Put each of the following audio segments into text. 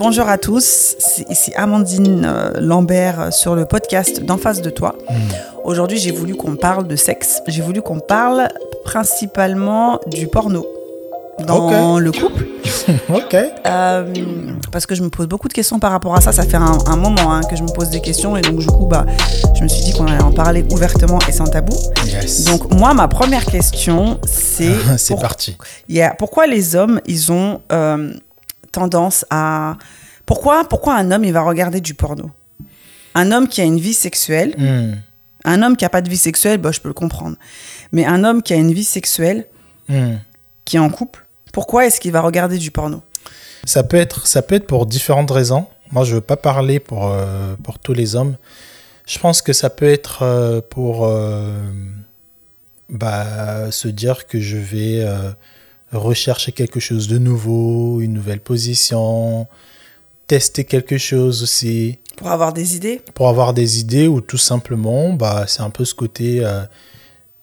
Bonjour à tous, c'est ici Amandine euh, Lambert euh, sur le podcast d'en face de toi. Hmm. Aujourd'hui, j'ai voulu qu'on parle de sexe. J'ai voulu qu'on parle principalement du porno dans le couple. ok. Euh, parce que je me pose beaucoup de questions par rapport à ça. Ça fait un, un moment hein, que je me pose des questions et donc du coup, bah, je me suis dit qu'on allait en parler ouvertement et sans tabou. Yes. Donc moi, ma première question, c'est c'est pour- parti. Yeah. Pourquoi les hommes, ils ont euh, tendance à... Pourquoi, pourquoi un homme, il va regarder du porno? Un homme qui a une vie sexuelle, Hmm. un homme qui n'a pas de vie sexuelle, bah, je peux le comprendre. Mais un homme qui a une vie sexuelle, Hmm. qui est en couple, pourquoi est-ce qu'il va regarder du porno? Ça peut être, ça peut être pour différentes raisons. Moi, je veux pas parler pour euh, pour tous les hommes. Je pense que ça peut être euh, pour euh, bah, se dire que je vais rechercher quelque chose de nouveau, une nouvelle position, tester quelque chose aussi. Pour avoir des idées pour avoir des idées ou tout simplement, bah, c'est un peu ce côté euh,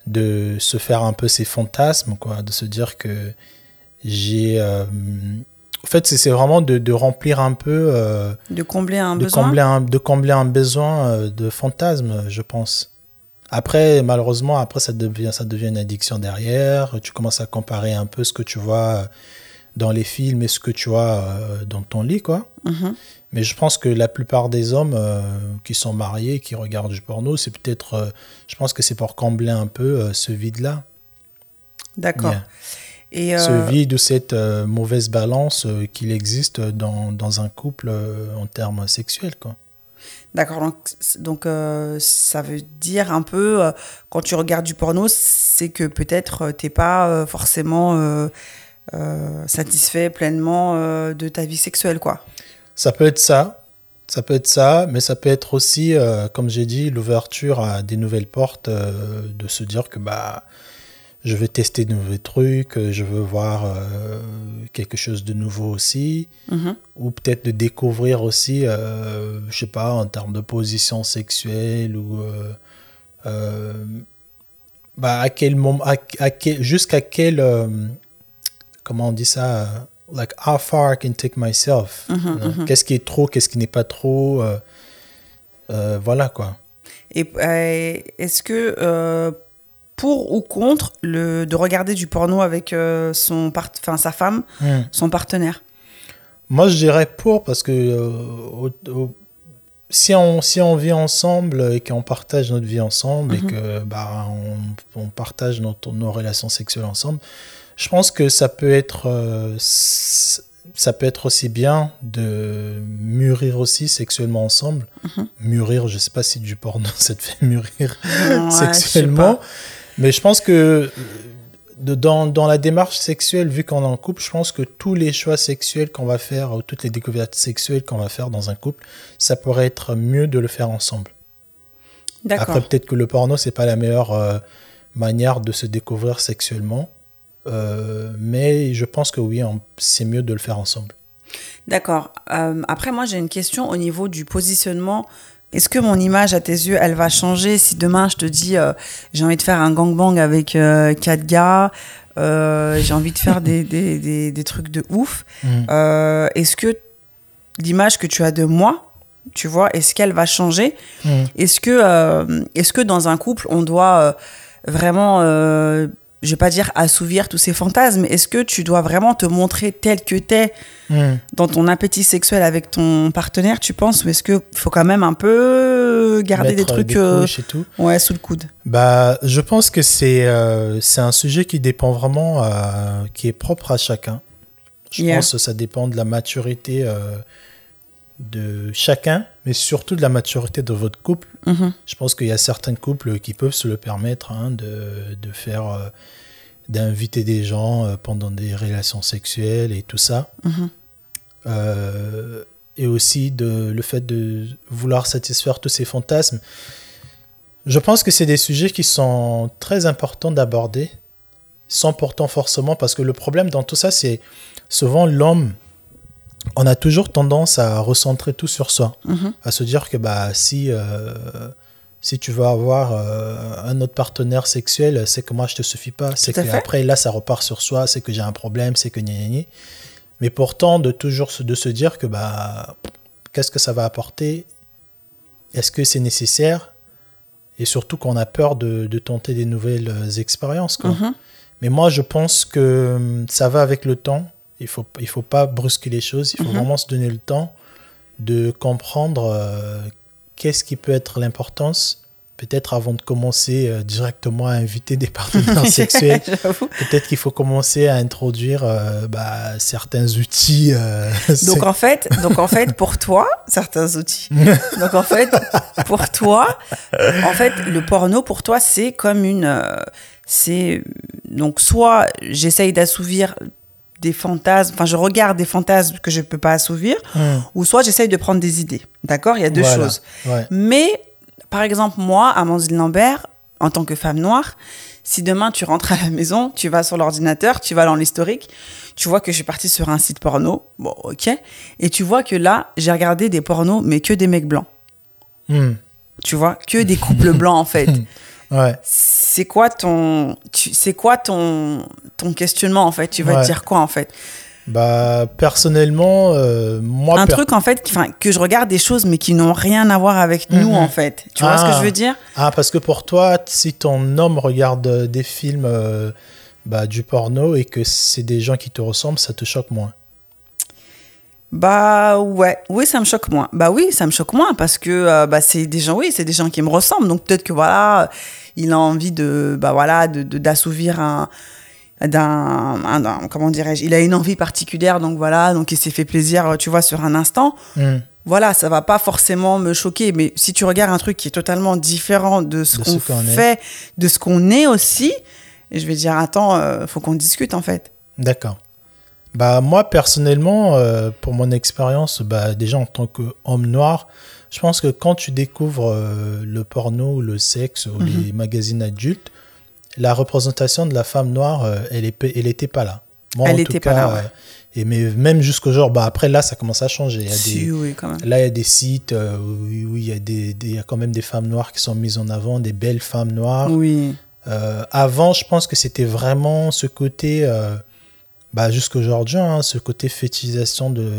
de se faire un peu ses fantasmes, quoi, de se dire que j'ai. euh, en fait, c'est vraiment de, de remplir un peu, euh, De combler un de, besoin combler un, de combler un besoin de fantasme, je pense. Après, malheureusement, après, ça devient, ça devient une addiction derrière. Tu commences à comparer un peu ce que tu vois euh, dans les films et ce que tu vois euh, dans ton lit, quoi. Mhm. Mais je pense que la plupart des hommes euh, qui sont mariés, qui regardent du porno, c'est peut-être, euh, je pense que c'est pour combler un peu euh, ce vide-là. D'accord. Yeah. Et Ce vide ou cette mauvaise balance qu'il existe dans, dans un couple en termes sexuels. Quoi. D'accord, donc, euh, ça veut dire un peu, euh, quand tu regardes du porno, c'est que peut-être euh, t'es pas forcément satisfait pleinement de ta vie sexuelle, quoi. Ça peut être ça, ça peut être ça, mais ça peut être aussi, comme j'ai dit, l'ouverture à des nouvelles portes, de se dire que bah, je vais tester de nouveaux trucs, euh, je veux voir euh, quelque chose de nouveau aussi. Mhm. ou peut-être de découvrir aussi, euh, je sais pas, en termes de position sexuelle ou euh, euh, bah, à quel moment, à, à quel, jusqu'à quel, euh, comment on dit ça, euh, like how far I can take myself. Mhm, know. mhm. Qu'est-ce qui est trop, qu'est-ce qui n'est pas trop, euh, euh, voilà quoi. Et euh, est-ce que euh, pour ou contre le, de regarder du porno avec euh, son part, enfin, sa femme, Hmm. son partenaire? Moi, je dirais pour parce que euh, au- au- si, on, si on vit ensemble et qu'on partage notre vie ensemble et Mhm. que bah, on, on partage notre- nos relations sexuelles ensemble, je pense que ça peut être euh, ça peut être aussi bien de mûrir aussi sexuellement ensemble. Mhm. Mûrir, je sais pas si du porno ça te fait mûrir Ouais, sexuellement. Mais je pense que dans, dans la démarche sexuelle, vu qu'on est en couple, je pense que tous les choix sexuels qu'on va faire, ou toutes les découvertes sexuelles qu'on va faire dans un couple, ça pourrait être mieux de le faire ensemble. D'accord. Après, peut-être que le porno, c'est pas la meilleure euh, manière de se découvrir sexuellement. Euh, mais je pense que oui, c'est mieux de le faire ensemble. D'accord. Euh, après, moi, j'ai une question au niveau du positionnement. Est-ce que mon image à tes yeux, elle va changer si demain je te dis euh, j'ai envie de faire un gangbang avec euh, quatre gars, euh, j'ai envie de faire des, des, des, des trucs de ouf. Euh, est-ce que l'image que tu as de moi, tu vois, est-ce qu'elle va changer Mhm. Est-ce que, est-ce que dans un couple, on doit vraiment, je vais pas dire assouvir tous ces fantasmes, mais est-ce que tu dois vraiment te montrer tel que t'es Mhm. dans ton appétit sexuel avec ton partenaire, tu penses, ou est-ce qu'il faut quand même un peu garder des Mettre, trucs euh, et tout. ouais, sous le coude? Bah, je pense que c'est euh, c'est un sujet qui dépend vraiment, euh, qui est propre à chacun. Je Yeah. pense que ça dépend de la maturité euh, de chacun, mais surtout de la maturité de votre couple. Mhm. Je pense qu'il y a certains couples qui peuvent se le permettre hein, de, de faire, euh, d'inviter des gens euh, pendant des relations sexuelles et tout ça. Mhm. Euh, et aussi de, le fait de vouloir satisfaire tous ces fantasmes. Je pense que c'est des sujets qui sont très importants d'aborder, sans pourtant forcément, parce que le problème dans tout ça, c'est souvent l'homme, on a toujours tendance à recentrer tout sur soi, Mhm. à se dire que bah, si, euh, si tu veux avoir euh, un autre partenaire sexuel, c'est que moi je te suffis pas, c'est que fait. après là ça repart sur soi, c'est que j'ai un problème, c'est que gna gna gna. Mais pourtant, de toujours se, de se dire que bah, qu'est-ce que ça va apporter? Est-ce que c'est nécessaire? Et surtout qu'on a peur de, de, tenter des nouvelles expériences. Quoi. Mhm. Mais moi, je pense que hum, ça va avec le temps. Il ne faut, il faut pas brusquer les choses. Il faut Mhm. vraiment se donner le temps de comprendre euh, qu'est-ce qui peut être l'importance. Peut-être avant de commencer euh, directement à inviter des partenaires sexuels, peut-être qu'il faut commencer à introduire euh, bah, certains outils. Donc en fait, donc en fait, pour toi, certains outils. Donc en fait, pour toi, en fait, le porno pour toi, c'est comme une, c'est donc soit j'essaye d'assouvir des fantasmes, enfin je regarde des fantasmes que je peux pas assouvir, Hum, ou soit j'essaye de prendre des idées. D'accord, il y a deux voilà, choses. ouais. Mais, par exemple, moi, Amandine Lambert, en tant que femme noire, si demain tu rentres à la maison, tu vas sur l'ordinateur, tu vas dans l'historique, tu vois que je suis partie sur un site porno, bon, ok, et tu vois que là, j'ai regardé des pornos, mais que des mecs blancs. Hum, Tu vois, que des couples blancs, en fait. ouais. C'est quoi ton, c'est quoi ton, ton questionnement, en fait? Tu vas Ouais. te dire quoi, en fait? Bah, personnellement, euh, moi, Un per- truc, en fait, qui- que je regarde des choses, mais qui n'ont rien à voir avec nous, Mhm. en fait. Tu vois ce que Ah. je veux dire? Ah, parce que pour toi, si ton homme regarde euh, des films euh, bah, du porno et que c'est des gens qui te ressemblent, ça te choque moins. Bah ouais, oui, ça me choque moins. Bah oui, ça me choque moins parce que euh, bah, c'est des gens, oui, c'est des gens qui me ressemblent. Donc peut-être que voilà, il a envie de, bah voilà, de de- d'assouvir un, d'un, comment dirais-je, il a une envie particulière, donc voilà, donc il s'est fait plaisir, tu vois, sur un instant. Hum, Voilà, ça va pas forcément me choquer, mais si tu regardes un truc qui est totalement différent de ce De qu'on est. fait, de ce qu'on est aussi, je vais dire attends, euh, faut qu'on discute en fait. D'accord. Bah, moi, personnellement, euh, pour mon expérience, bah, déjà en tant qu'homme noir, je pense que quand tu découvres euh, le porno, le sexe ou les magazines adultes, la représentation de la femme noire, euh, elle n'était pas là. Moi, Elle en était tout pas là, ouais. euh, et mais même jusqu'au jour, bah, après là, ça commence à changer. Il y a Si, des, oui, quand même. Là, il y a des sites euh, où, où il, y a des, des- il y a quand même des femmes noires qui sont mises en avant, des belles femmes noires. Oui. Euh, avant, je pense que c'était vraiment ce côté, euh, bah, jusqu'aujourd'hui, hein, ce côté fétichisation de,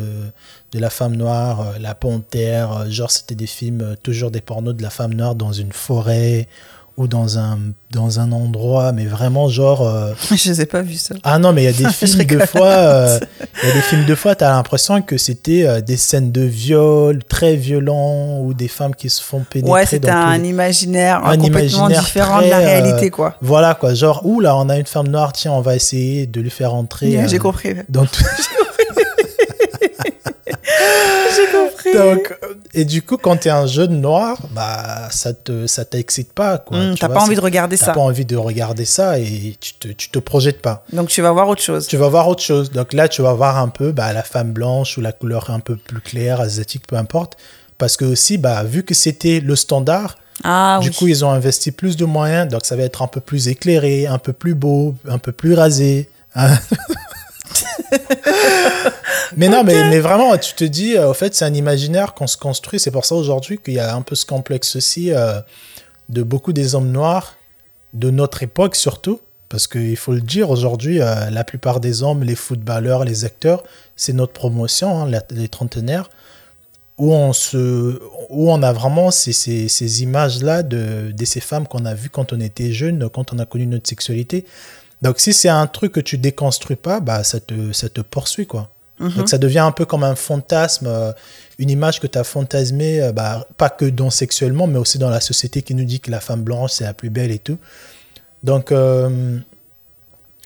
la femme noire, euh, la panthère. euh, genre, c'était des films, euh, toujours des pornos de la femme noire dans une forêt ou dans un, dans un endroit, mais vraiment genre. euh, Je les ai pas vus ça. ah non, mais il y a des films de fois, euh, il y a des films de fois, tu as l'impression que c'était euh, des scènes de viol très violents ou des femmes qui se font pénétrer. Ouais, c'était un les- imaginaire Un complètement imaginaire différent de la réalité, quoi. Voilà quoi, genre, ouh là, on a une femme noire, tiens, on va essayer de lui faire entrer. Yeah, J'ai compris. dans tout- J'ai compris. Donc, euh, et du coup, quand tu es un jeune noir, bah, ça te, ça t'excite pas. quoi. Hum, Tu T'as vois, pas envie de regarder T'as ça. pas envie de regarder ça et tu te, tu te projettes pas. Donc tu vas voir autre chose. Tu vas voir autre chose. Donc là, tu vas voir un peu bah, la femme blanche ou la couleur un peu plus claire, asiatique, peu importe. Parce que aussi, bah, vu que c'était le standard, Ah du oui. coup, ils ont investi plus de moyens. Donc ça va être un peu plus éclairé, un peu plus beau, un peu plus rasé. hein. mais non, mais, mais vraiment, tu te dis, euh, au fait, c'est un imaginaire qu'on se construit. C'est pour ça aujourd'hui qu'il y a un peu ce complexe aussi euh, de beaucoup des hommes noirs, de notre époque surtout. Parce qu'il faut le dire, aujourd'hui, euh, la plupart des hommes, les footballeurs, les acteurs, c'est notre promotion, hein, la- les trentenaires, où on, se, où on a vraiment ces, ces, ces images-là de, de ces femmes qu'on a vues quand on était jeune, quand on a connu notre sexualité. Donc si c'est un truc que tu déconstruis pas, bah, ça, te, ça te poursuit. quoi. Mhm. Donc ça devient un peu comme un fantasme, euh, une image que tu as fantasmée, euh, bah, pas que dans sexuellement, mais aussi dans la société qui nous dit que la femme blanche, c'est la plus belle et tout. Donc, euh,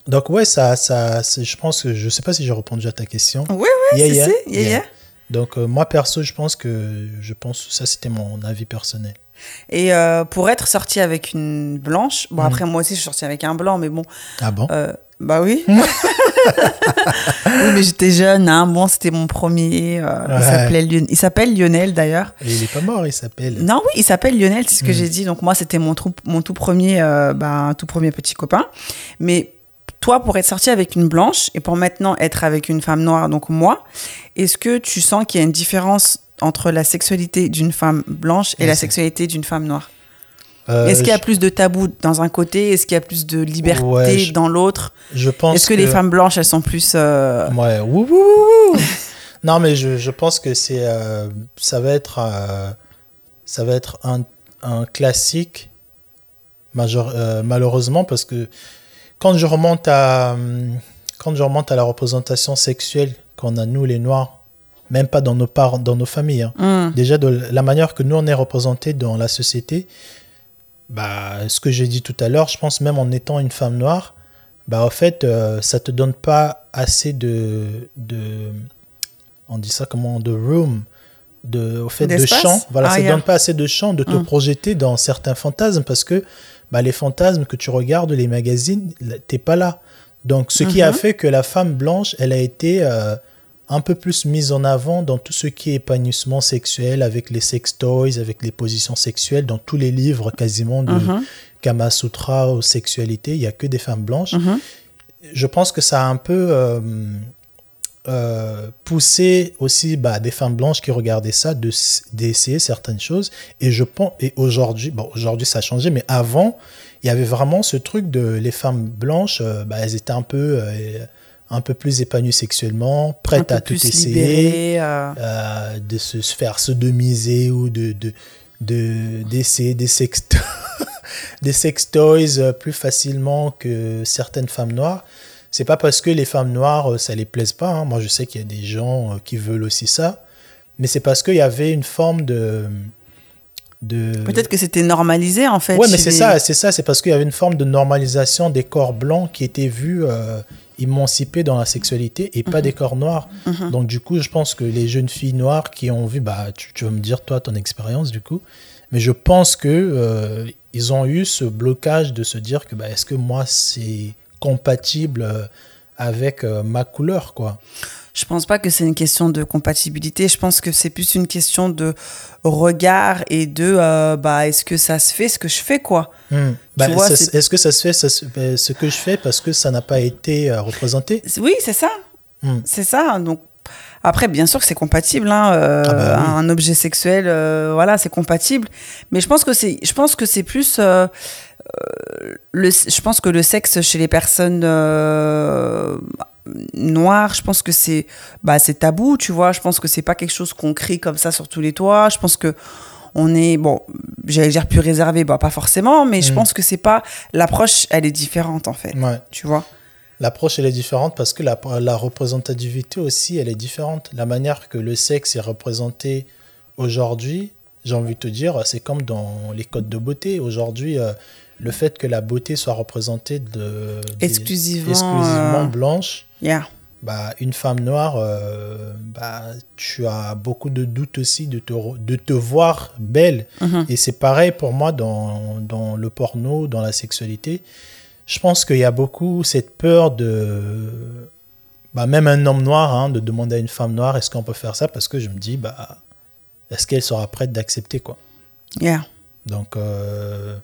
donc ouais, ça, ça, je pense que je sais pas si j'ai répondu à ta question. Oui, oui, Yeah, yeah, si, yeah, yeah. yeah. Donc euh, moi perso, je pense que je pense ça c'était mon avis personnel. Et pour être sorti avec une blanche, bon Mhm. après moi aussi je suis sortie avec un blanc, mais bon, Ah bon? Bah oui. oui, mais j'étais jeune, hein. bon c'était mon premier. euh, il s'appelait s'appelle Lionel d'ailleurs. Il est pas mort, il s'appelle. Non, oui, il s'appelle Lionel, c'est ce que Mhm. j'ai dit. Donc moi, c'était mon, trou- mon tout premier, euh, bah, tout premier petit copain. Mais toi, pour être sorti avec une blanche et pour maintenant être avec une femme noire, donc moi, est-ce que tu sens qu'il y a une différence entre la sexualité d'une femme blanche et Oui, la sexualité d'une femme noire? Euh, Est-ce qu'il y a je- plus de tabous dans un côté? Est-ce qu'il y a plus de liberté Ouais, je- dans l'autre? Je pense Est-ce que, les femmes blanches, elles sont plus... euh, Ouais, non, mais je, je pense que c'est, euh, ça va être, ça va être un, un classique, malheureusement, parce que quand je remonte à, hum, quand je remonte à la représentation sexuelle qu'on a nous les Noirs, même pas dans nos parents, dans nos familles, hein, hmm. déjà de la manière que nous on est représentés dans la société, bah, ce que j'ai dit tout à l'heure, je pense même en étant une femme noire, bah, en fait, euh, ça te donne pas assez de, de, on dit ça comment, de room, de, au fait de champ. Voilà, Ah, ça te yeah. donne pas assez de champ de te Mm. projeter dans certains fantasmes parce que bah, les fantasmes que tu regardes, les magazines, t'es pas là. Donc, ce qui a Mhm. fait que la femme blanche, elle a été euh, un peu plus mise en avant dans tout ce qui est épanouissement sexuel, avec les sex toys, avec les positions sexuelles, dans tous les livres quasiment de Mhm. Kama Sutra aux sexualités, il y a que des femmes blanches. Mhm. Je pense que ça a un peu euh, euh, poussé aussi bah, des femmes blanches qui regardaient ça de d'essayer certaines choses. Et je pense, et aujourd'hui, bon, aujourd'hui ça a changé, mais avant, il y avait vraiment ce truc de les femmes blanches, euh, bah, elles étaient un peu, un peu plus épanouies sexuellement, peu à tout essayer libérée, euh, euh, de se faire sodomiser ou de de de d'essayer des sex des sex toys euh, plus facilement que certaines femmes noires c'est pas parce que les femmes noires ça les plaise pas hein. moi je sais qu'il y a des gens qui veulent aussi ça mais c'est parce qu'il y avait une forme de de Peut-être que c'était normalisé, en fait. Ouais, mais c'est les- ça, c'est ça, c'est parce qu'il y avait une forme de normalisation des corps blancs qui étaient vus euh, émancipés dans la sexualité et pas des corps noirs. Mhm. Donc du coup, je pense que les jeunes filles noires qui ont vu, bah, tu, tu vas me dire toi ton expérience du coup, mais je pense que euh, ils ont eu ce blocage de se dire que bah, est-ce que moi c'est compatible euh, avec euh, ma couleur quoi? Je pense pas que c'est une question de compatibilité. Je pense que c'est plus une question de regard et de euh, bah est-ce que ça se fait ce que je fais quoi? Hmm. Bah, est-ce que ça se fait ça se- euh, ce que je fais parce que ça n'a pas été euh, représenté? Oui, c'est ça. Hmm. C'est ça. Donc après, bien sûr que c'est compatible. Hein, euh, Ah bah oui. Un objet sexuel, voilà, c'est compatible. Mais je pense que c'est, je pense que c'est plus. Le, je pense que le sexe chez les personnes euh, noires, je pense que c'est, bah, tabou, tu vois. Je pense que c'est pas quelque chose qu'on crie comme ça sur tous les toits. Je pense que on est bon, j'allais dire plus réservé, bah pas forcément, mais je Mm. pense que c'est pas l'approche, elle est différente en fait. Ouais. Tu vois. L'approche, elle est différente parce que la, la représentativité aussi, elle est différente. La manière que le sexe est représenté aujourd'hui, j'ai envie de te dire, c'est comme dans les codes de beauté. Aujourd'hui, euh, le fait que la beauté soit représentée de, des- Exclusivement, exclusivement euh, blanche, Yeah. bah, une femme noire, euh, bah, tu as beaucoup de doutes aussi de te, de te voir belle. Mhm. Et c'est pareil pour moi dans, dans le porno, dans la sexualité. Je pense qu'il y a beaucoup cette peur de. Bah, même un homme noir, hein, de demander à une femme noire est-ce qu'on peut faire ça? Parce que je me dis, bah, est-ce qu'elle sera prête d'accepter quoi? Yeah. Donc, euh,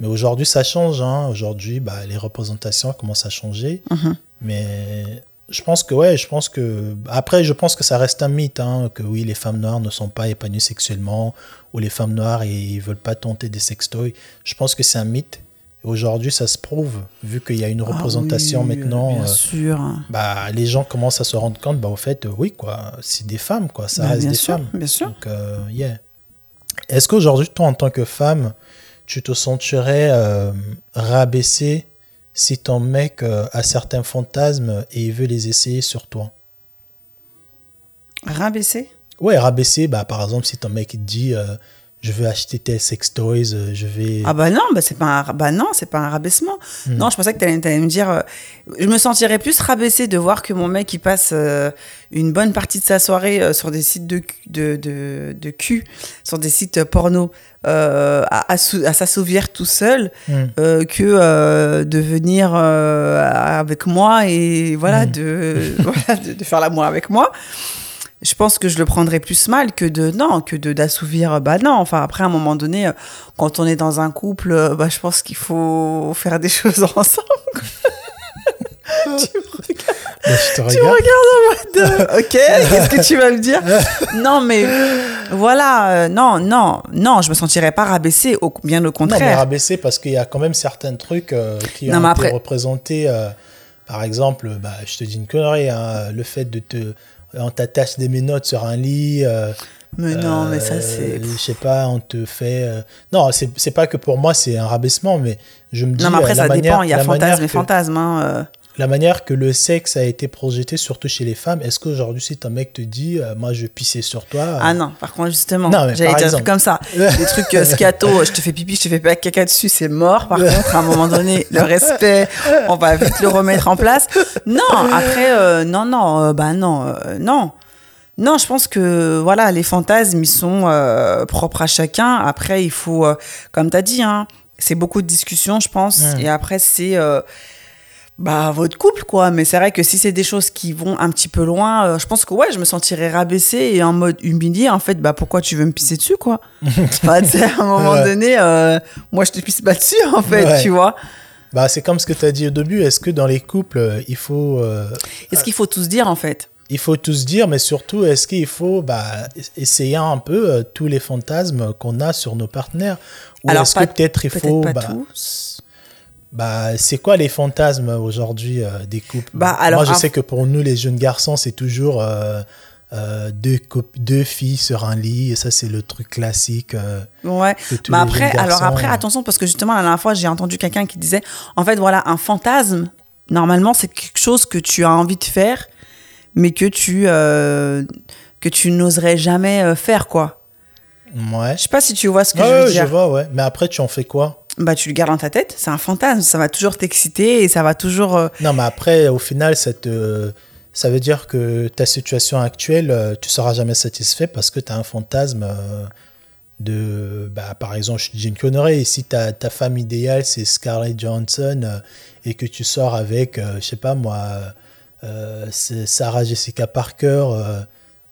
mais aujourd'hui, ça change. Hein. Aujourd'hui, bah, les représentations commencent à changer. Mhm. Mais je pense que, ouais, je pense que. Après, je pense que ça reste un mythe, hein, que oui, les femmes noires ne sont pas épanouies sexuellement, ou les femmes noires, ils veulent pas tenter des sextoys. Je pense que c'est un mythe. Aujourd'hui, ça se prouve, vu qu'il y a une représentation Ah oui, maintenant. Bien euh, sûr. bah, les gens commencent à se rendre compte, bah, au fait, euh, oui, quoi, c'est des femmes, quoi, ça Bah, reste bien des sûr, femmes. bien sûr. Donc, euh, yeah. Est-ce qu'aujourd'hui, toi, en tant que femme, tu te sentirais euh, rabaissée si ton mec euh, a certains fantasmes et il veut les essayer sur toi? Rabaisser Ouais, rabaissé, bah, par exemple, si ton mec dit euh, je veux acheter tes sex toys, euh, je vais. Ah bah non, bah c'est pas un, bah non, c'est pas un rabaissement. Hmm. Non, je pensais que tu allais, me dire, euh, je me sentirais plus rabaissée de voir que mon mec il passe euh, une bonne partie de sa soirée euh, sur des sites de, de, de, de cul, sur des sites porno, à, à, à s'assouvir tout seul, Hmm. que de venir avec moi et voilà, Mm. de, voilà, de, de faire l'amour avec moi. Je pense que je le prendrais plus mal que de non, que de d'assouvir. Bah non, enfin après à un moment donné, euh, quand on est dans un couple, euh, bah je pense qu'il faut faire des choses ensemble. tu me regardes, Bah, je te tu me regardes en mode euh, ok, qu'est-ce que tu vas me dire? Non mais Voilà, euh, non, non, non, je me sentirais pas rabaissée, au, bien au Non, mais contraire. rabaisser parce qu'il y a quand même certains trucs euh, qui Non, ont été après- représentés. euh, par exemple, bah, je te dis une connerie, hein, le fait de te. On t'attache des menottes sur un lit. euh, mais non, mais ça euh, c'est. Je sais pas, on te fait. euh, Non, c'est pas que pour moi c'est un rabaissement, mais je me dis. Non, mais après ça manière- dépend, il y a fantasme et fantasme. Hein. La manière que le sexe a été projeté, surtout chez les femmes, est-ce qu'aujourd'hui, si ton mec te dit, euh, moi je pisser sur toi. Ah non, par contre, justement, j'allais dire exemple. des trucs comme ça. Des trucs euh, scato, je te fais pipi, je te fais pas caca dessus, c'est mort. Par contre, à un moment donné, le respect, on va vite le remettre en place. Non, après, euh, non, non, euh, bah non, euh, non. Non, je pense que voilà, les fantasmes, ils sont euh, propres à chacun. Après, il faut, euh, comme tu as dit, hein, c'est beaucoup de discussions, je pense. Et après, c'est euh, bah, votre couple, quoi. Mais c'est vrai que si c'est des choses qui vont un petit peu loin, euh, je pense que ouais, je me sentirais rabaissée et en mode humiliée. En fait, bah, pourquoi tu veux me pisser dessus, quoi? Enfin, à un moment Ouais. donné, euh, moi, je te pisse pas dessus, en fait, Ouais. tu vois. Bah, c'est comme ce que tu as dit au début. Est-ce que dans les couples, euh, il faut, euh, Est-ce qu'il faut tout se dire, en fait? il faut tout se dire, mais surtout, est-ce qu'il faut bah, essayer un peu tous les fantasmes qu'on a sur nos partenaires? Ou est-ce que peut-être il faut. pas bah, tous. Bah, c'est quoi les fantasmes aujourd'hui euh, des couples? Bah, alors, Moi, je sais que pour nous, les jeunes garçons, c'est toujours euh, euh, deux, deux filles sur un lit, et ça, c'est le truc classique. euh, Ouais. Mais les après, alors après, euh, attention, parce que justement, la dernière fois, j'ai entendu quelqu'un qui disait, en fait, voilà, un fantasme, normalement, c'est quelque chose que tu as envie de faire, mais que tu, euh, que tu n'oserais jamais euh, faire, quoi. Ouais. Je sais pas si tu vois ce que Ouais, je veux ouais, dire. vois, ouais. Mais après, tu en fais quoi? Bah, tu le gardes dans ta tête, c'est un fantasme, ça va toujours t'exciter et ça va toujours. euh, Non, mais après, au final, ça, te- ça veut dire que ta situation actuelle, euh, tu seras jamais satisfait parce que tu as un fantasme euh, de. Bah, par exemple, je te dis une connerie. Si ta, ta femme idéale, c'est Scarlett Johansson euh, et que tu sors avec, euh, je sais pas moi, euh, Sarah Jessica Parker. euh,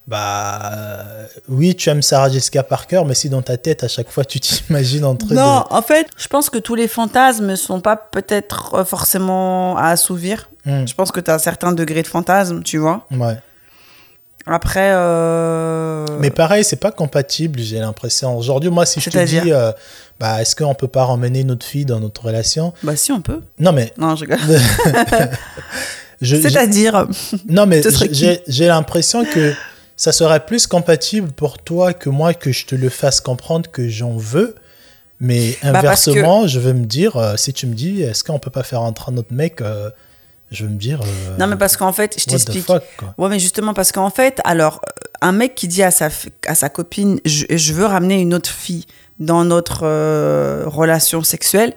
bah euh, oui, tu aimes Sarah Jessica Parker, mais si dans ta tête à chaque fois tu t'imagines en train Non, en fait, je pense que tous les fantasmes ne sont pas peut-être euh, forcément à assouvir. Hmm, Je pense que tu as un certain degré de fantasme, tu vois. ouais. Après. euh, Mais pareil, c'est pas compatible, j'ai l'impression. Aujourd'hui, moi, si je te dis, euh, bah, est-ce qu'on peut pas ramener notre fille dans notre relation? Bah, si, on peut. Non, mais Non, je C'est-à-dire. non, mais j'ai l'impression que ça serait plus compatible pour toi que moi que je te le fasse comprendre que j'en veux. Mais Bah, que- inversement, je veux me dire, euh, si tu me dis, est-ce qu'on peut pas faire entrer un autre mec euh, Je veux me dire. euh, Non, mais parce qu'en fait, je t'explique. Ouais, mais justement, parce qu'en fait, alors, un mec qui dit à sa, à sa copine, je, je veux ramener une autre fille dans notre relation sexuelle,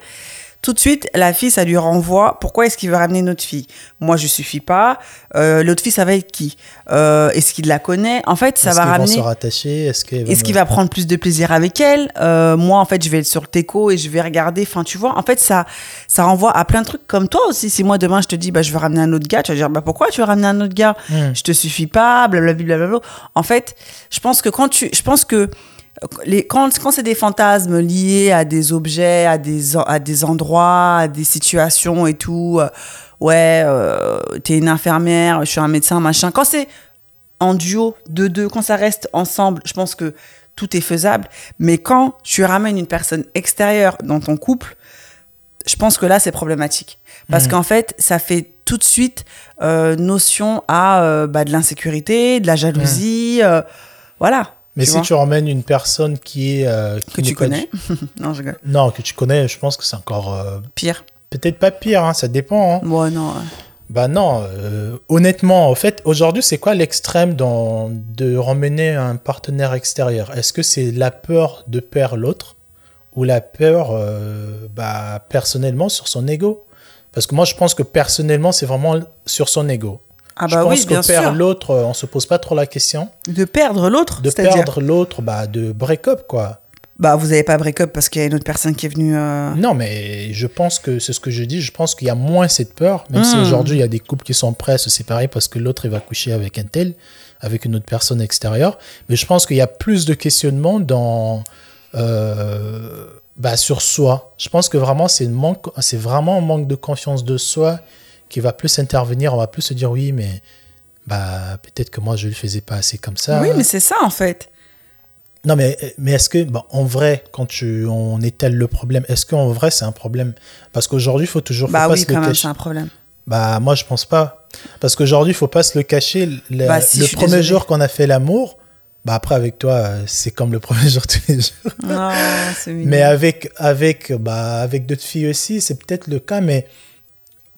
tout de suite, la fille, ça lui renvoie, pourquoi est-ce qu'il veut ramener une autre fille? Moi, je suffis pas. Euh, L'autre fille, ça va être qui? Euh, Est-ce qu'il la connaît? En fait, ça Est-ce va qu'ils vont ramener... se rattacher? Est-ce qu'il Est-ce qu'il va prendre plus de plaisir avec elle? Euh, Moi, en fait, je vais être sur le teco et je vais regarder. Enfin, tu vois, en fait, ça, ça renvoie à plein de trucs comme toi aussi. Si moi, demain, je te dis, bah, je veux ramener un autre gars, tu vas dire, bah, pourquoi tu veux ramener un autre gars? Hmm. Je te suffis pas, blablabla. blablabla. En fait, je pense que quand tu. Je pense que. Les, quand quand c'est des fantasmes liés à des objets, à des, à des endroits, à des situations et tout, euh, ouais, euh, t'es une infirmière, je suis un médecin, machin. Quand c'est en duo, deux deux, quand ça reste ensemble, je pense que tout est faisable. Mais quand tu ramènes une personne extérieure dans ton couple, je pense que là, c'est problématique. Parce Mhm. qu'en fait, ça fait tout de suite euh, notion à euh, bah, de l'insécurité, de la jalousie. voilà. Mais tu si tu ramènes une personne qui est. euh, qui que tu connais. non, je. Non, que tu connais, je pense que c'est encore. euh, Pire. Peut-être pas pire, hein, ça dépend. Hein. Non. Bah non, euh, honnêtement, en fait, aujourd'hui, c'est quoi l'extrême dans, de ramener un partenaire extérieur? Est-ce que c'est la peur de perdre l'autre ou la peur, bah, personnellement, sur son ego? Parce que moi, je pense que personnellement, c'est vraiment sur son ego. Ah je bah pense oui, que perdre l'autre, on se pose pas trop la question. De perdre l'autre, De perdre l'autre, bah, de break-up, quoi. Bah, vous avez pas break-up parce qu'il y a une autre personne qui est venue. euh, Non, mais je pense que c'est ce que je dis. Je pense qu'il y a moins cette peur, même si Mm. aujourd'hui il y a des couples qui sont prêts à se séparer parce que l'autre va coucher avec un tel, avec une autre personne extérieure. Mais je pense qu'il y a plus de questionnements dans euh, bah, sur soi. Je pense que vraiment c'est manque, c'est vraiment un manque de confiance de soi qui va plus intervenir. On va plus se dire oui, mais bah peut-être que moi je le faisais pas assez comme ça. Oui, mais c'est ça en fait. Non, mais, mais est-ce que, en vrai, quand tu, on étale le problème, est-ce qu'en vrai, c'est un problème? Parce qu'aujourd'hui, il faut toujours. faut Bah pas oui, se le quand même, c'est un problème. Bah, moi, je pense pas. Parce qu'aujourd'hui, il faut pas se le cacher. Le, Bah, si, le premier désolée. jour qu'on a fait l'amour, bah, après, avec toi, c'est comme le premier jour tous les jours. Non, c'est mignon. Mais avec, avec, bah, avec d'autres filles aussi, c'est peut-être le cas, mais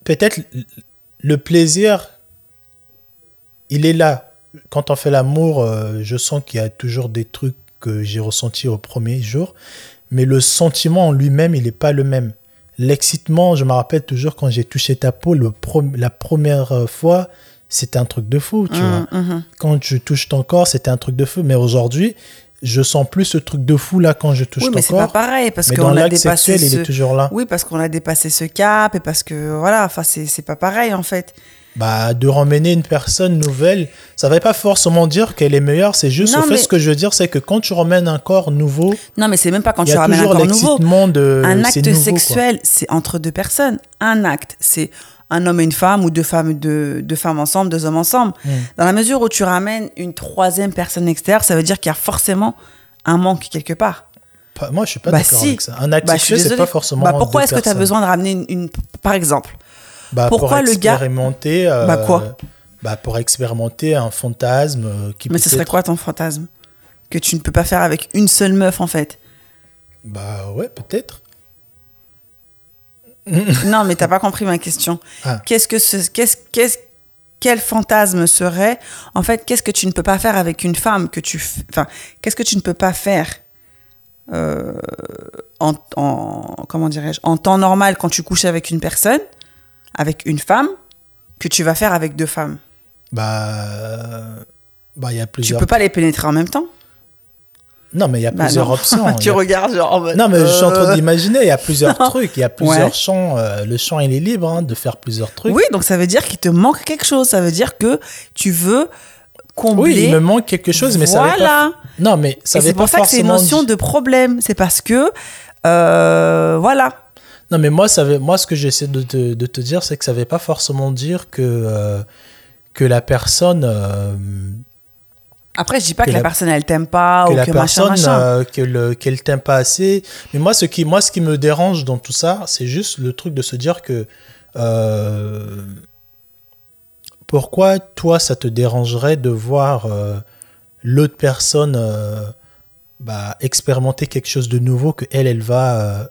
peut-être le plaisir, il est là. Quand on fait l'amour, euh, je sens qu'il y a toujours des trucs que j'ai ressentis au premier jour, mais le sentiment en lui-même, il n'est pas le même. L'excitement, je me rappelle toujours quand j'ai touché ta peau, le la première fois, c'était un truc de fou, tu vois. Hum, hum. Quand je touche ton corps, c'était un truc de fou, mais aujourd'hui, je sens plus ce truc de fou là quand je touche Oui, ton mais c'est pas corps. pareil parce Mais qu'on a dépassé sexuel, il ce... est toujours là. Oui, parce qu'on a dépassé ce cap et parce que voilà, enfin c'est pas pareil en fait. Bah, de ramener une personne nouvelle, ça veut pas forcément dire qu'elle est meilleure, c'est juste, Non, au fait, mais- ce que je veux dire, c'est que quand tu ramènes un corps nouveau, Non, mais c'est même pas quand il tu ramènes un corps nouveau. de. Un acte nouveau, sexuel, c'est entre deux personnes. Un acte, c'est un homme et une femme ou deux femmes, deux, deux femmes ensemble, deux hommes ensemble. Dans la mesure où tu ramènes une troisième personne extérieure, ça veut dire qu'il y a forcément un manque quelque part. Pas- Moi, je suis pas Bah d'accord si. avec ça. Un acte Bah, c'est pas forcément. Bah, pourquoi est-ce que tu as besoin de ramener une, une- par exemple? Bah, pourquoi pour le gars- expérimenter, euh, Bah, quoi? Pour expérimenter un fantasme euh, qui Mais ce serait être- quoi ton fantasme? Que tu ne peux pas faire avec une seule meuf en fait? Bah, ouais, peut-être. Non, mais t'as pas compris ma question. Ah. Qu'est-ce que ce, qu'est-ce, qu'est-ce, quel fantasme serait, en fait, qu'est-ce que tu ne peux pas faire avec une femme que tu, enfin, qu'est-ce que tu ne peux pas faire euh, en, en- comment dirais-je, en temps normal quand tu couches avec une personne, avec une femme, que tu vas faire avec deux femmes? Bah, bah, il y a Tu plusieurs. peux pas les pénétrer en même temps. Non, mais il y a Bah plusieurs non. options. Tu a- regardes genre. en mode, Non, mais je suis en train euh, d'imaginer, il y a plusieurs trucs, il y a plusieurs Ouais. champs. euh, le champ, il est libre hein, de faire plusieurs trucs. Oui, donc ça veut dire qu'il te manque quelque chose. Ça veut dire que tu veux combler. Oui, il me manque quelque chose, mais ça veut pas. Voilà. Non, mais ça c'est pour ça que c'est une forcément notion de problème. C'est parce que, euh, voilà. Non, mais moi, ça veut... moi ce que j'essaie de te, de te dire, c'est que ça veut pas forcément dire que, que la personne. Après, je dis pas que, Que la, personne elle t'aime pas que ou la que personne machin. euh, que le- qu'elle t'aime pas assez. Mais moi ce, qui, moi, ce qui me dérange dans tout ça, c'est juste le truc de se dire que. euh, pourquoi toi, ça te dérangerait de voir euh, l'autre personne bah, expérimenter quelque chose de nouveau que elle, elle va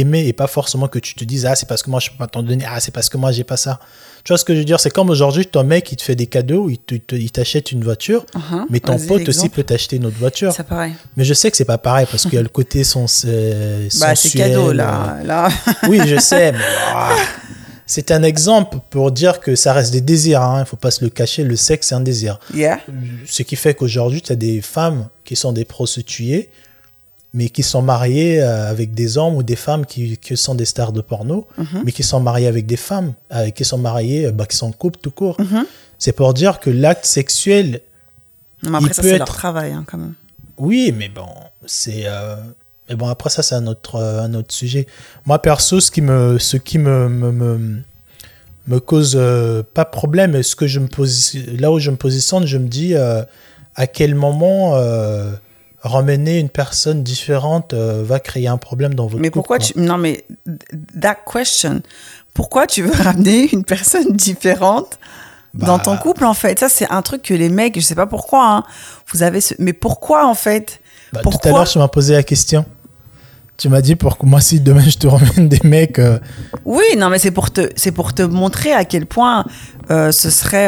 aimer et pas forcément que tu te dises ah c'est parce que moi je peux pas t'en donner ah c'est parce que moi j'ai pas ça tu vois ce que je veux dire? C'est comme aujourd'hui ton mec il te fait des cadeaux il te- te- il t'achète une voiture Mhm. mais ton pote aussi peut t'acheter une autre voiture C'est pareil. mais je sais que c'est pas pareil parce qu'il y a le côté sens, euh, Bah, c'est cadeau là. là. oui, je sais, mais c'est un exemple pour dire que ça reste des désirs. hein. Il ne faut pas se le cacher. Le sexe, c'est un désir. yeah. Ce qui fait qu'aujourd'hui, tu as des femmes qui sont des prostituées, mais qui sont mariées euh, avec des hommes ou des femmes qui, qui sont des stars de porno, Mhm. mais qui sont mariées avec des femmes, euh, qui sont mariées, euh, bah, qui sont en couple tout court. Mhm. C'est pour dire que l'acte sexuel, Non, mais après, Il ça, peut c'est être- leur travail hein, quand même. Oui, mais bon, c'est. euh, Mais bon, après ça, c'est un autre, euh, un autre sujet. Moi, perso, ce qui me, ce qui me, me, me, me cause pas problème, ce que je me posi- là où je me positionne, je me dis à quel moment ramener une personne différente euh, va créer un problème dans votre Mais pourquoi quoi. tu. Non, mais that question. Pourquoi tu veux ramener une personne différente dans Bah. ton couple, en fait? Ça, c'est un truc que les mecs, je sais pas pourquoi, hein, vous avez ce. Mais pourquoi, en fait? Bah, tout à l'heure, tu m'as posé la question. Tu m'as dit pour que moi, si demain je te ramène des mecs. euh, Oui, non, mais c'est pour te, c'est pour te montrer à quel point euh, ce serait.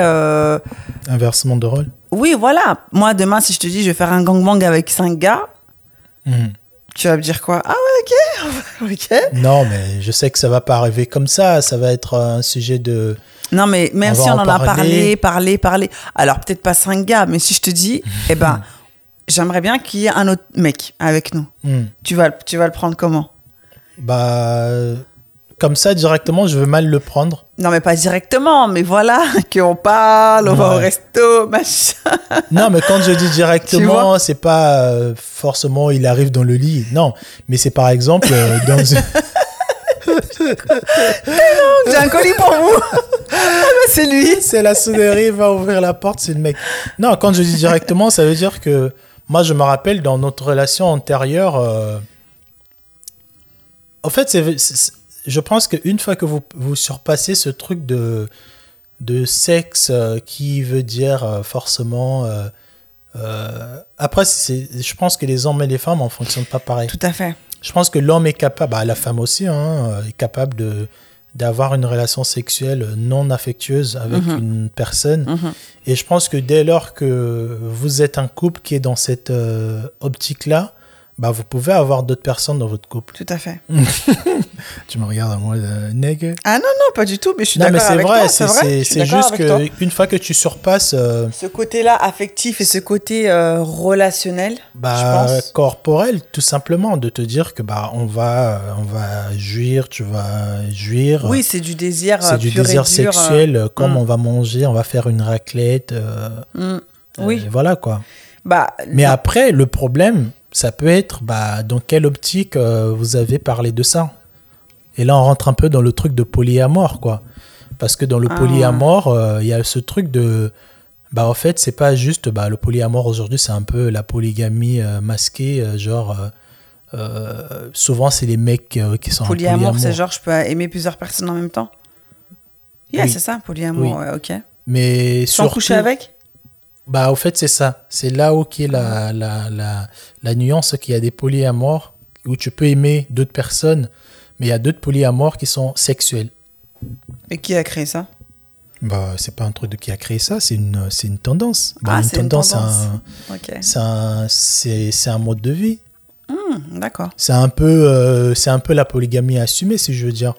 inversement de rôle. Oui, voilà. Moi, demain, si je te dis, je vais faire un gangbang avec cinq gars, Mhm. tu vas me dire quoi? Ah ouais, ok, ok. Non, mais je sais que ça va pas arriver comme ça. Ça va être un sujet de. Non, mais même On si on en en a parlé, parlé, parlé. Alors, peut-être pas cinq gars, mais si je te dis, eh ben, j'aimerais bien qu'il y ait un autre mec avec nous. Mhm. Tu vas, tu vas le prendre comment? Bah, comme ça, directement, je veux mal le prendre. Non, mais pas directement, mais voilà, qu'on parle, on va au resto, machin. Non, mais quand je dis directement, c'est pas euh, forcément il arrive dans le lit. Non, mais c'est par exemple euh, dans une- J'ai un colis pour vous. Ah, c'est lui. c'est la sonnerie, il va ouvrir la porte, c'est le mec. Non, quand je dis directement, ça veut dire que Moi, je me rappelle dans notre relation antérieure. euh, En fait, c'est- je pense qu'une fois que vous, vous surpassez ce truc de, de sexe euh, qui veut dire euh, forcément. euh, Après, je pense que les hommes et les femmes en fonctionnent pas pareil. Tout à fait. Je pense que l'homme est capable, bah, la femme aussi, hein, est capable de d'avoir une relation sexuelle non affectueuse avec Mhm. une personne. Mhm. Et je pense que dès lors que vous êtes un couple qui est dans cette optique-là, bah, vous pouvez avoir d'autres personnes dans votre couple. Tout à fait. Tu me regardes à moi, euh, nègre Ah non, non, pas du tout, mais je suis d'accord avec vrai, toi. c'est vrai, c'est- juste qu'une fois que tu surpasses, euh, Ce côté-là affectif et ce côté euh, relationnel, bah, je pense. corporel, tout simplement, de te dire que bah, on, va, on va jouir, tu vas jouir. Oui, c'est du désir euh, c'est du désir dur, euh, sexuel, euh, comme mm. on va manger, on va faire une raclette. euh, mm. Oui, euh, voilà quoi. bah, Mais après, le problème, ça peut être bah, dans quelle optique euh, vous avez parlé de ça? Et là, on rentre un peu dans le truc de polyamore, quoi. Parce que dans le Ah. polyamore, euh, il y a ce truc de. Bah, en fait, c'est pas juste. Bah, le polyamore aujourd'hui, c'est un peu la polygamie euh, masquée. genre, souvent, c'est les mecs qui sont en polyamour, polyamour. c'est genre je peux aimer plusieurs personnes en même temps? Yeah, Oui. c'est ça, polyamour, Oui. ouais, ok. Mais Sans surtout, coucher avec? Bah, au fait, c'est ça. C'est là où qui est la, la, la, la nuance qu'il y a des polyamores où tu peux aimer d'autres personnes, mais il y a d'autres polyamores qui sont sexuels. Et qui a créé ça? Bah, c'est pas un truc de qui a créé ça, c'est une, c'est une tendance. Bah, Ah, une c'est une tendance, c'est tendance. un- Ok. c'est un, c'est, c'est un mode de vie. Hmm, D'accord. C'est un, peu, euh, c'est un peu la polygamie assumée, si je veux dire.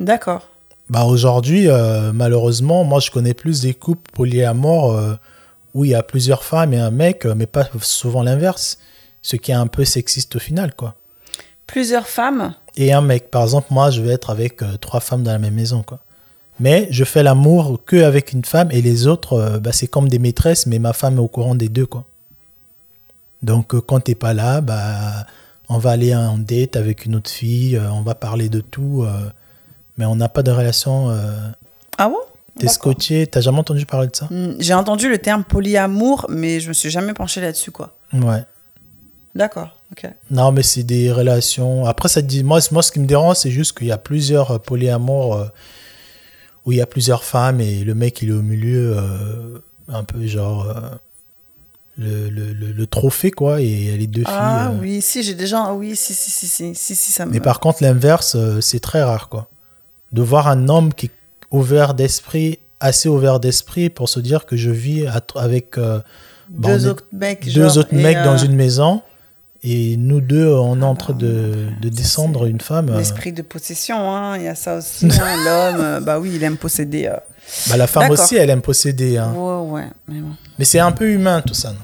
D'accord. Bah, aujourd'hui, euh, malheureusement, moi, je connais plus des couples polyamores euh, où il y a plusieurs femmes et un mec, euh, mais pas souvent l'inverse. Ce qui est un peu sexiste au final, quoi. Plusieurs femmes Et un mec, par exemple, moi, je vais être avec euh, trois femmes dans la même maison, quoi. Mais je fais l'amour que avec une femme et les autres, euh, bah, c'est comme des maîtresses, mais ma femme est au courant des deux, quoi. Donc, euh, quand t'es pas là, bah, on va aller en date avec une autre fille, on va parler de tout, mais on n'a pas de relation. Ah bon? T'es scotché, t'as jamais entendu parler de ça? Hmm, J'ai entendu le terme polyamour, mais je me suis jamais penché là-dessus, quoi. Ouais. D'accord, ok. Non, mais c'est des relations. Après, ça dit. Moi, moi ce qui me dérange, c'est juste qu'il y a plusieurs euh, polyamours euh, où il y a plusieurs femmes et le mec, il est au milieu, euh, un peu genre. euh, le, le, le- le trophée, quoi, et les deux Ah filles. euh. oui, si, j'ai déjà... Oui, si, si, si, si, si, si, ça me... Mais par contre, l'inverse, c'est très rare, quoi. De voir un homme qui est ouvert d'esprit, assez ouvert d'esprit pour se dire que je vis avec. euh, bah, deux autres mecs, deux genre, autres et, mecs dans euh, une maison et nous deux on est en Ah train de, de ça, descendre une femme euh, L'esprit de possession, hein, il y a ça aussi. hein, L'homme, bah oui, il aime posséder. euh. bah, la femme aussi elle aime posséder hein. Ouais, mais bon. mais c'est un peu humain tout ça non?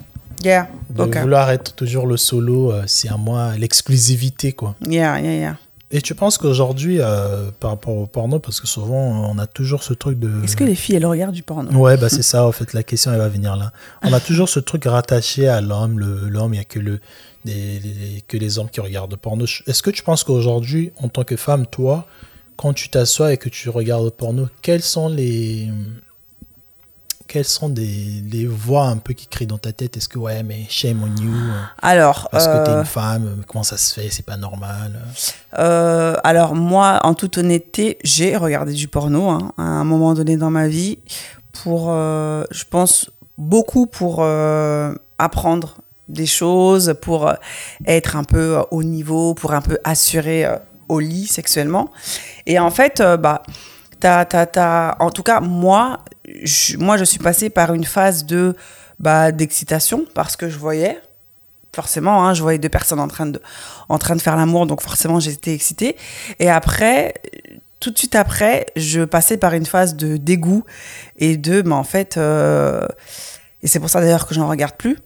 Yeah, de vouloir être toujours le solo euh, c'est à moi l'exclusivité quoi Yeah, yeah, yeah. Et tu penses qu'aujourd'hui euh, par rapport au porno parce que souvent on a toujours ce truc de Est-ce que les filles, elles regardent du porno? Ouais, bah c'est ça, en fait, la question, elle va venir là. On a toujours ce truc rattaché à l'homme. Le- L'homme, il n'y a que, le, les, les- que les hommes qui regardent le porno. Est-ce que tu penses qu'aujourd'hui, en tant que femme, toi, quand tu t'assois et que tu regardes le porno, quelles sont les. Quelles sont des, les voix un peu qui crient dans ta tête? Est-ce que, ouais, mais shame on you euh, Alors, Parce que t'es euh, une femme, comment ça se fait? C'est pas normal. euh, alors moi, en toute honnêteté, j'ai regardé du porno hein, à un moment donné dans ma vie pour, euh, je pense, beaucoup pour euh, apprendre des choses, pour euh, être un peu euh, au niveau, pour un peu assurer euh, au lit sexuellement. Et en fait, euh, bah, t'as, t'as- en tout cas, moi, je, moi, je suis passée par une phase de bah, d'excitation parce que je voyais, forcément, hein, je voyais deux personnes en train de, en train de faire l'amour, donc forcément, j'étais excitée. Et après, tout de suite après, je passais par une phase de dégoût et de, mais en fait, euh, et c'est pour ça d'ailleurs que je n'en regarde plus.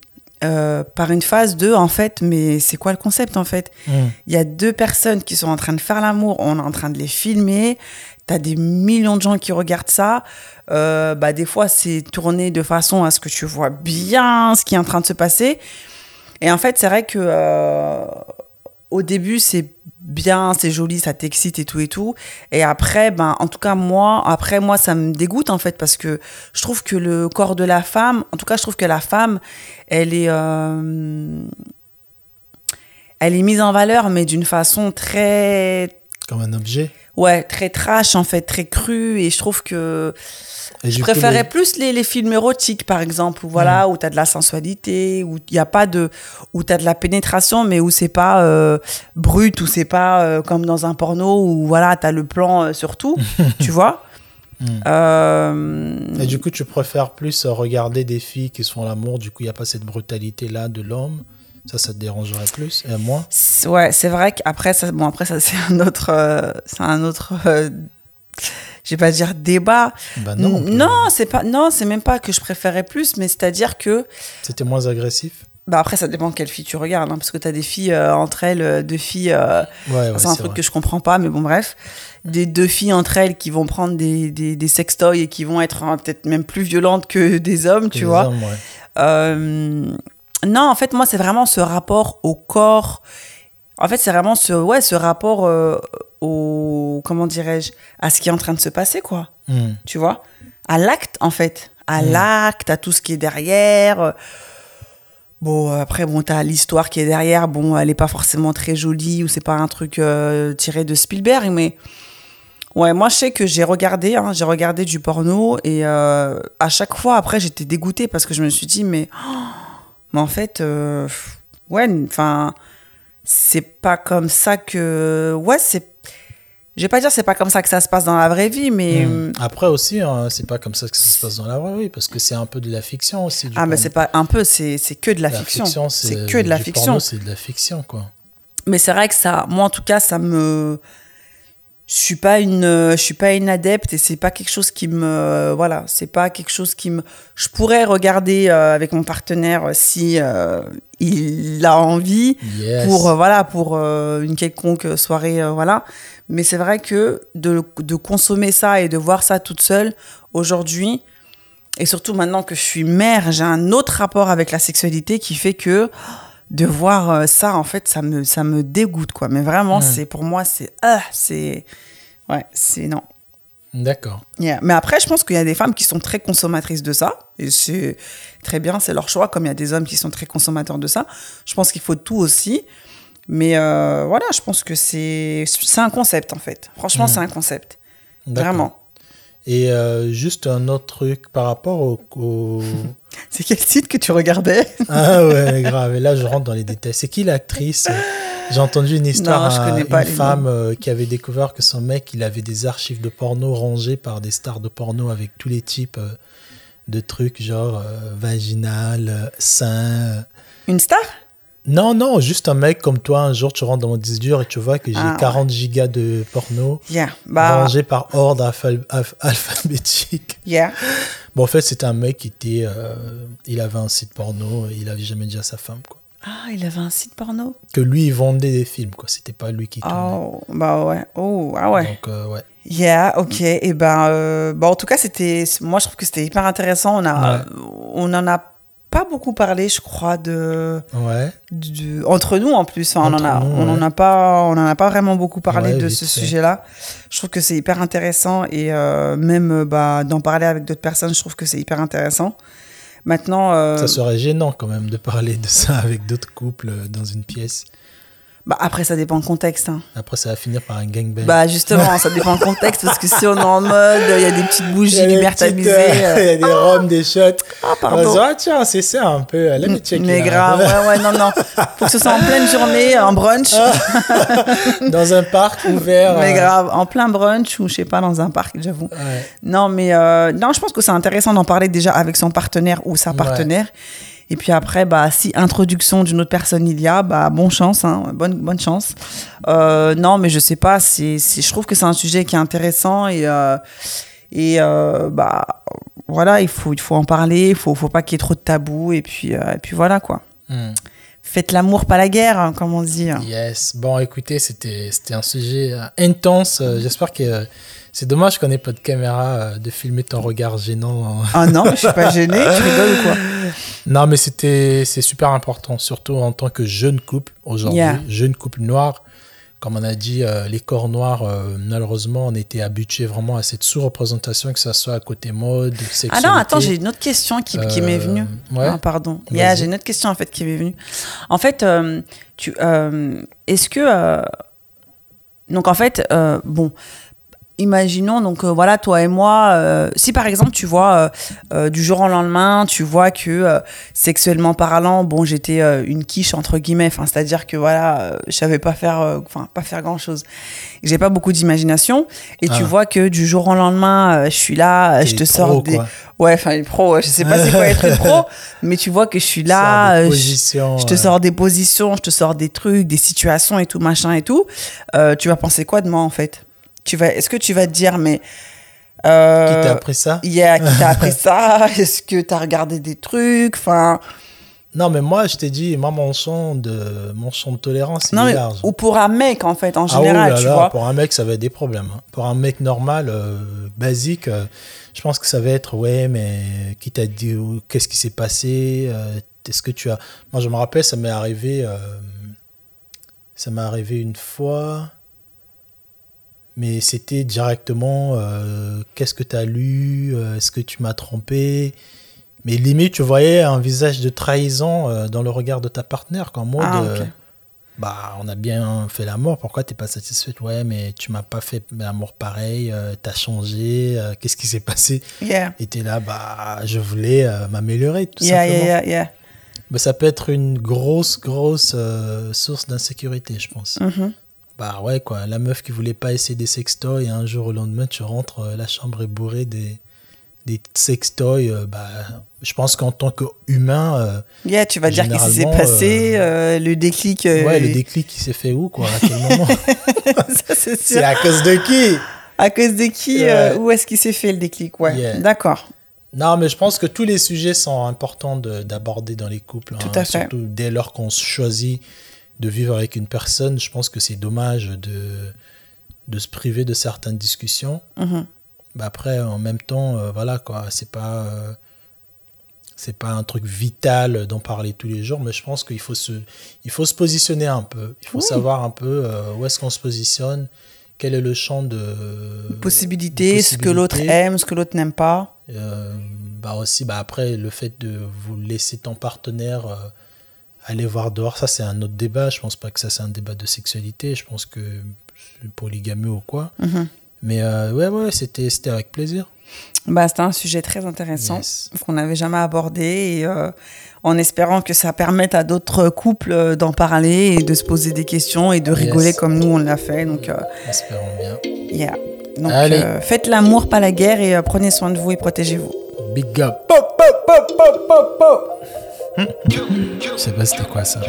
euh, par une phase de en fait mais c'est quoi le concept en fait? Hmm. il y a deux personnes qui sont en train de faire l'amour, on est en train de les filmer. T'as des millions de gens qui regardent ça. Euh, bah, des fois, c'est tourné de façon à ce que tu vois bien ce qui est en train de se passer. Et en fait, c'est vrai que euh, au début, c'est bien, c'est joli, ça t'excite et tout et tout. Et après, ben, en tout cas, moi, après, moi, ça me dégoûte, en fait, parce que je trouve que le corps de la femme, en tout cas, je trouve que la femme, elle est, euh, elle est mise en valeur, mais d'une façon très, Comme un objet. Ouais, très trash, en fait, très crue. Et je trouve que Et je préférais les- plus les, les films érotiques, par exemple, où voilà, où t'as de la sensualité, où il y a pas de, où t'as de la pénétration, mais où c'est pas euh, brut, où c'est pas euh, comme dans un porno où voilà, t'as le plan euh, sur tout, tu vois. Mm. Euh, Et du coup, tu préfères plus regarder des filles qui se font l'amour, du coup, il n'y a pas cette brutalité-là de l'homme. Ça, ça te dérangerait plus Et moi c'est- ouais, c'est vrai qu'après ça, bon après ça c'est un autre, euh, c'est un autre, euh, je vais pas dire débat. Bah non. non, c'est pas, non, c'est même pas que je préférais plus, mais c'est-à-dire que C'était moins agressif? Bah après, ça dépend quelle fille tu regardes, hein, parce que tu as des filles euh, entre elles, euh, deux filles, euh, Ouais, ouais, c'est un truc que je comprends pas, mais bon, bref. Des deux filles entre elles qui vont prendre des, des, des sextoys et qui vont être hein, peut-être même plus violentes que des hommes, tu vois. hommes, ouais. Euh, non, en fait, moi, c'est vraiment ce rapport au corps. En fait, c'est vraiment ce, ouais, ce rapport euh, au. Comment dirais-je À ce qui est en train de se passer, quoi Hmm. tu vois, à l'acte en fait, à Mm. l'acte, à tout ce qui est derrière. Bon, après, bon, t'as l'histoire qui est derrière. Bon, elle est pas forcément très jolie ou c'est pas un truc euh, tiré de Spielberg, mais ouais, moi je sais que j'ai regardé, hein, j'ai regardé du porno et euh, à chaque fois après j'étais dégoûtée parce que je me suis dit mais, oh, mais en fait, euh, ouais, enfin, c'est pas comme ça que, ouais, c'est, je vais pas dire c'est pas comme ça que ça se passe dans la vraie vie, mais Hmm. Après aussi, hein, c'est pas comme ça que ça se passe dans la vraie vie, parce que c'est un peu de la fiction aussi. du Ah, mais c'est pas un peu, c'est c'est que de la, La fiction. fiction, C'est que de la fiction. c'est de la fiction, quoi. Mais c'est vrai que ça, moi en tout cas, ça me. Je suis pas une, je suis pas une adepte et c'est pas quelque chose qui me, voilà, c'est pas quelque chose qui me. Je pourrais regarder euh, avec mon partenaire euh, si euh, il a envie Yes. pour, euh, voilà, pour euh, une quelconque soirée, euh, voilà. Mais c'est vrai que de, de consommer ça et de voir ça toute seule aujourd'hui, et surtout maintenant que je suis mère, j'ai un autre rapport avec la sexualité qui fait que de voir euh, ça, en fait, ça me, ça me dégoûte, quoi. Mais vraiment, c'est pour moi, c'est. Ah, c'est. Ouais, c'est non. D'accord. Yeah. Mais après, je pense qu'il y a des femmes qui sont très consommatrices de ça. Et c'est très bien, c'est leur choix, comme il y a des hommes qui sont très consommateurs de ça. Je pense qu'il faut tout aussi. Mais euh, voilà, je pense que c'est c'est un concept, en fait. Franchement, c'est un concept. Vraiment. Et euh, juste un autre truc par rapport au. au- C'est quel site que tu regardais ah ouais, grave. Et là, je rentre dans les détails. C'est qui l'actrice J'ai entendu une histoire, Non, je pas une femme euh, qui avait découvert que son mec, il avait des archives de porno rangées par des stars de porno avec tous les types euh, de trucs, genre euh, vaginal, sein. Une star? Non, non, juste un mec comme toi, un jour, tu rentres dans mon disque dur et tu vois que j'ai Ah, ouais. 40 gigas de porno Yeah. Bah, rangés par ordre alpha- alph- alphabétique. yeah. Bon, en fait, c'était un mec qui était. euh, il avait un site porno et il avait jamais dit à sa femme, quoi. Ah, il avait un site porno? Que lui, il vendait des films, quoi. C'était pas lui qui tournait. Oh, bah ouais. Oh, ah ouais. Donc, euh, ouais. Yeah, ok. Et ben, euh, bon, en tout cas, c'était. Moi, je trouve que c'était hyper intéressant. On a, Ouais. on en a pas beaucoup parlé, je crois, de, Ouais. de- entre nous en plus. Enfin, on en a, nous, on en ouais. a pas, on en a pas vraiment beaucoup parlé Ouais, de ce sujet-là. Je trouve que c'est hyper intéressant et euh, même bah, d'en parler avec d'autres personnes, je trouve que c'est hyper intéressant. Maintenant, euh, Ça serait gênant, quand même, de parler de ça avec d'autres couples dans une pièce. Bah, après, ça dépend du contexte. hein. Après, ça va finir par un gangbang. Bah justement, ça dépend du contexte parce que si on est en mode, il y a des petites Il y bougies a des lumière tamisées. euh, euh, Il y a des rhums, des shots. Ah On va se pardon. dire, ah, tiens, c'est ça un peu. La checker, Mais là. grave, ouais, ouais, non, non. Faut que ce soit en pleine journée, en brunch. Dans un parc ouvert. mais euh, grave, en plein brunch ou je sais pas, dans un parc, j'avoue. ouais. Non, mais euh, non, je pense que c'est intéressant d'en parler déjà avec son partenaire ou sa Ouais. Et puis après, bah, si introduction d'une autre personne il y a, bah, bonne chance, hein, bonne, bonne chance. Euh, non, mais je sais pas, c'est, je trouve que c'est un sujet qui est intéressant et, euh, et euh, bah, voilà, il faut, il faut en parler, il faut, faut pas qu'il y ait trop de tabous et puis, et puis voilà quoi. Hmm. Faites l'amour, pas la guerre, hein, comme on dit. Yes. Bon, écoutez, c'était un sujet intense. J'espère que c'est dommage qu'on n'ait pas de caméra euh, de filmer ton regard gênant. Ah non, je suis pas gênée, tu rigoles ou quoi Non, mais c'était c'est super important, surtout en tant que jeune couple aujourd'hui, Yeah. jeune couple noir, comme on a dit, euh, les corps noirs, euh, malheureusement, on était habitués vraiment à cette sous-représentation, que ce soit à côté mode, sexualité. Ah non, attends, j'ai une autre question qui, qui m'est venue. ouais. Ah, pardon. Yeah, j'ai une autre question en fait qui m'est venue. En fait, tu, est-ce que donc en fait, bon, imaginons donc euh, voilà toi et moi, euh, si par exemple tu vois euh, du jour au lendemain, tu vois que sexuellement parlant, bon j'étais une quiche entre guillemets, enfin c'est-à-dire que voilà, je savais pas faire, enfin pas faire grand chose, j'ai pas beaucoup d'imagination et tu Ah. vois que du jour au lendemain, je suis là, je te sors pro, des quoi. Ouais, enfin, les pros, ouais, je sais pas c'est quoi être pro, mais tu vois que je suis là, je, te sors des positions, je te sors des trucs, des situations et tout, machin et tout. Tu vas penser quoi de moi, en fait? Tu vas, Est-ce que tu vas te dire, mais. Euh, Qui t'a appris ça? Yeah, qui t'a appris ça? Est-ce que t'as regardé des trucs? Enfin. Non, mais moi, je t'ai dit, moi, mon champ de, mon de tolérance, il Non, est large. Ou pour un mec, en fait, en Ah, oh général, là tu là, vois. Pour un mec, ça va être des problèmes. hein. Pour un mec normal, euh, basique, euh, je pense que ça va être ouais, mais qui t'a dit ou qu'est-ce qui s'est passé euh, Est-ce que tu as. Moi, je me rappelle, ça m'est arrivé. euh, ça m'est arrivé une fois. Mais c'était directement euh, qu'est-ce que tu as lu Euh, Est-ce que tu m'as trompé? Mais limite, tu voyais un visage de trahison euh, dans le regard de ta partenaire, qu'en mode. Ah, bah, on a bien fait l'amour, pourquoi t'es pas satisfaite? Ouais, mais tu m'as pas fait l'amour pareil, t'as changé, qu'est-ce qui s'est passé? Yeah. Et t'es là, bah, je voulais m'améliorer, tout Yeah, simplement. yeah. Mais ça peut être une grosse, grosse euh, source d'insécurité, je pense. Mhm. Bah ouais, quoi, la meuf qui voulait pas essayer des sextoys, et un jour au lendemain, tu rentres, euh, la chambre est bourrée des, des sextoys, euh, bah, je pense qu'en tant qu'humain, euh, Yeah, tu vas dire qu'est-ce qui s'est passé, euh, le déclic. euh, ouais, le déclic, il s'est fait où, quoi, à quel moment c'est à cause de qui À cause de qui euh. Où est-ce qu'il s'est fait le déclic Ouais, Yeah. d'accord. Non, mais je pense que tous les sujets sont importants de- d'aborder dans les couples. Tout hein, à fait. Surtout dès lors qu'on choisit de vivre avec une personne, je pense que c'est dommage de, de se priver de certaines discussions. Mhm. Bah après, en même temps, euh, voilà quoi, c'est pas. euh, c'est pas un truc vital d'en parler tous les jours, mais je pense qu'il faut se, il faut se positionner un peu. Il faut Oui. savoir un peu euh, où est-ce qu'on se positionne, quel est le champ de Possibilités, ce que l'autre aime, ce que l'autre n'aime pas. Euh, bah aussi, bah après, le fait de vous laisser ton partenaire aller voir dehors, ça c'est un autre débat. Je pense pas que ça c'est un débat de sexualité. Je pense que c'est polygamie ou quoi. Mhm. Mais euh, ouais, ouais, c'était c'était avec plaisir. Bah, c'était un sujet très intéressant Yes. qu'on n'avait jamais abordé et euh, en espérant que ça permette à d'autres couples euh, d'en parler et de se poser des questions et de rigoler Yes. comme nous on l'a fait. Donc, euh, Espérons bien. yeah. Donc Allez. euh, faites l'amour, pas la guerre et euh, prenez soin de vous et protégez-vous. Big up. Je sais pas c'était quoi ça.